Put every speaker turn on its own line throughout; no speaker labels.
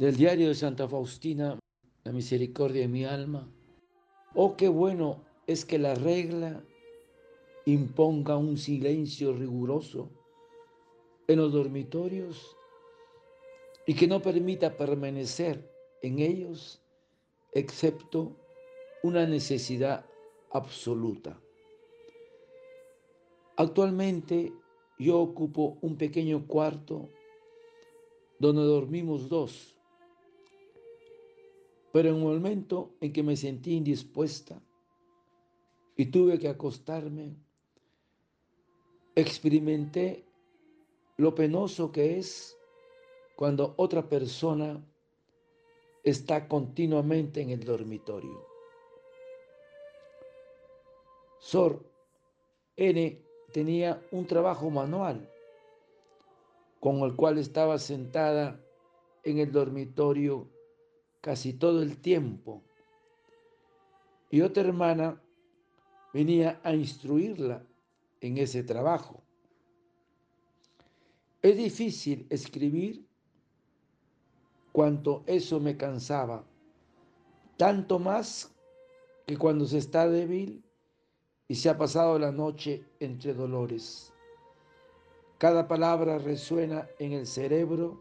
del diario de Santa Faustina, la misericordia de mi alma. Oh, qué bueno es que la regla imponga un silencio riguroso en los dormitorios y que no permita permanecer en ellos excepto una necesidad absoluta. Actualmente yo ocupo un pequeño cuarto donde dormimos dos pero en un momento en que me sentí indispuesta y tuve que acostarme, experimenté lo penoso que es cuando otra persona está continuamente en el dormitorio. Sor N tenía un trabajo manual con el cual estaba sentada en el dormitorio casi todo el tiempo. Y otra hermana venía a instruirla en ese trabajo. Es difícil escribir cuanto eso me cansaba, tanto más que cuando se está débil y se ha pasado la noche entre dolores. Cada palabra resuena en el cerebro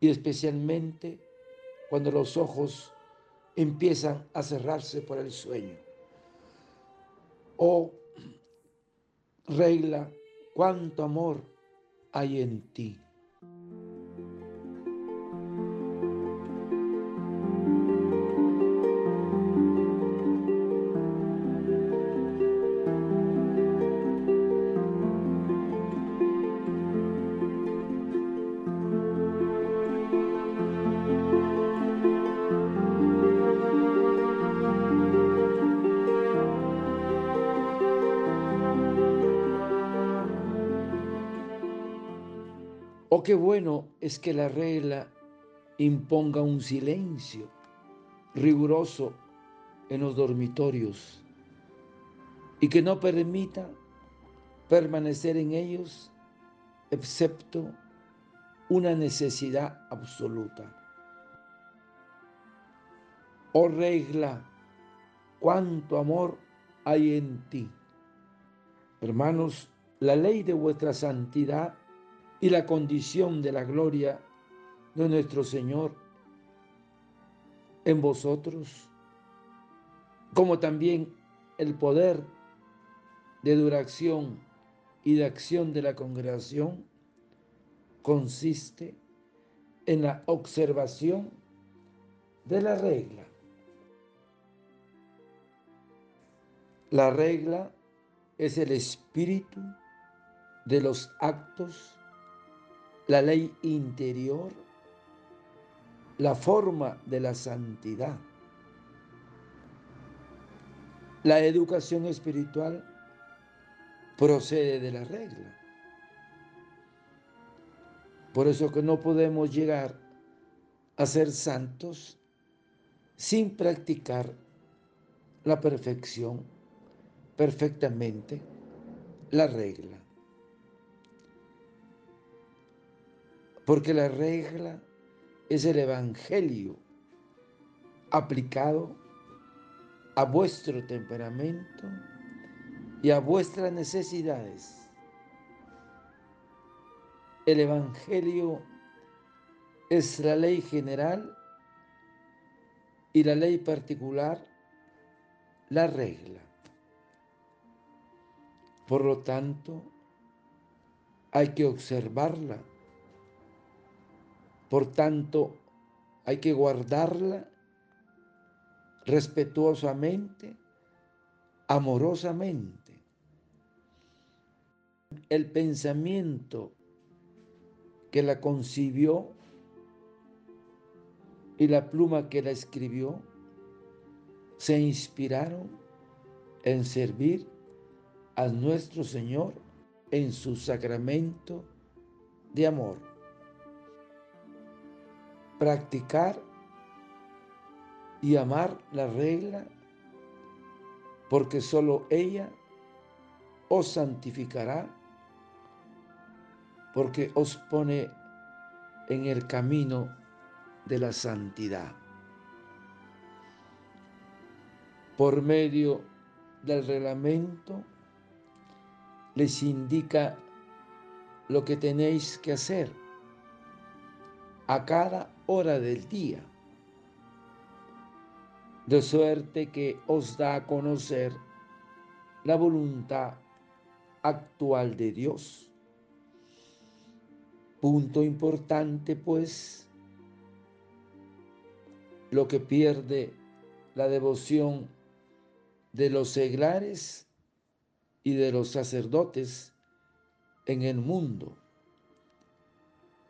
y especialmente cuando los ojos empiezan a cerrarse por el sueño. Oh, regla, cuánto amor hay en ti. Oh, qué bueno es que la regla imponga un silencio riguroso en los dormitorios y que no permita permanecer en ellos excepto una necesidad absoluta. Oh regla, cuánto amor hay en ti. Hermanos, la ley de vuestra santidad y la condición de la gloria de nuestro Señor en vosotros, como también el poder de duración y de acción de la congregación consiste en la observación de la regla. La regla es el espíritu de los actos la ley interior, la forma de la santidad. La educación espiritual procede de la regla. Por eso que no podemos llegar a ser santos sin practicar la perfección perfectamente, la regla. Porque la regla es el Evangelio aplicado a vuestro temperamento y a vuestras necesidades. El Evangelio es la ley general y la ley particular, la regla. Por lo tanto, hay que observarla por tanto, hay que guardarla respetuosamente, amorosamente. El pensamiento que la concibió y la pluma que la escribió se inspiraron en servir a nuestro Señor en su sacramento de amor practicar y amar la regla, porque solo ella os santificará, porque os pone en el camino de la santidad. Por medio del reglamento les indica lo que tenéis que hacer a cada hora del día, de suerte que os da a conocer la voluntad actual de Dios. Punto importante, pues, lo que pierde la devoción de los seglares y de los sacerdotes en el mundo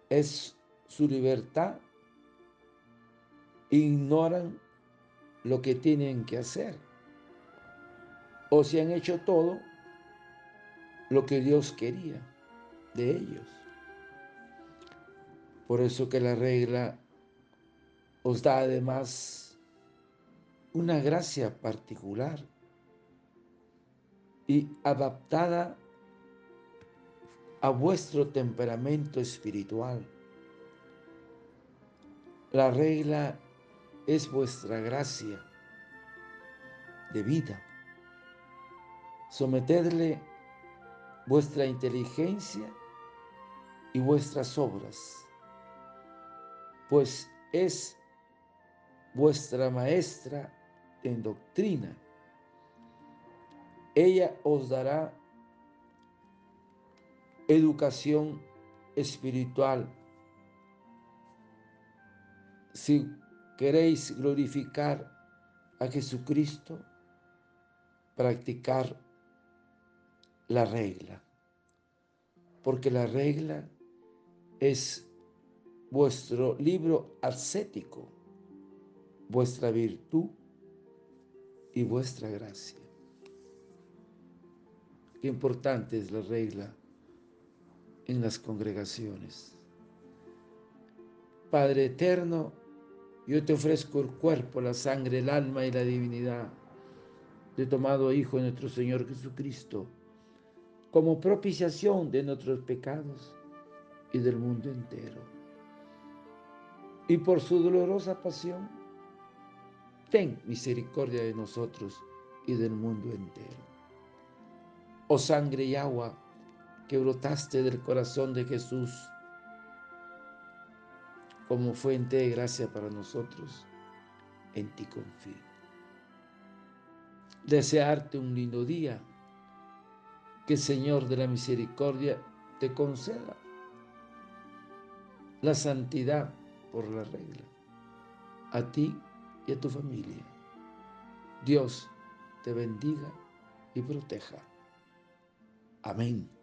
es su libertad. Ignoran lo que tienen que hacer. O si han hecho todo lo que Dios quería de ellos. Por eso que la regla os da además una gracia particular y adaptada a vuestro temperamento espiritual. La regla es vuestra gracia de vida. Sometedle vuestra inteligencia y vuestras obras, pues es vuestra maestra en doctrina. Ella os dará educación espiritual. Si queréis glorificar a Jesucristo, practicar la regla, porque la regla es vuestro libro ascético, vuestra virtud y vuestra gracia. Qué importante es la regla en las congregaciones. Padre eterno, yo te ofrezco el cuerpo, la sangre, el alma y la divinidad de tomado Hijo de nuestro Señor Jesucristo, como propiciación de nuestros pecados y del mundo entero. Y por su dolorosa pasión, ten misericordia de nosotros y del mundo entero. Oh sangre y agua, que brotaste del corazón de Jesús como fuente de gracia para nosotros, en ti confío. Desearte un lindo día, que el Señor de la misericordia te conceda la santidad por la regla, a ti y a tu familia. Dios te bendiga y proteja. Amén.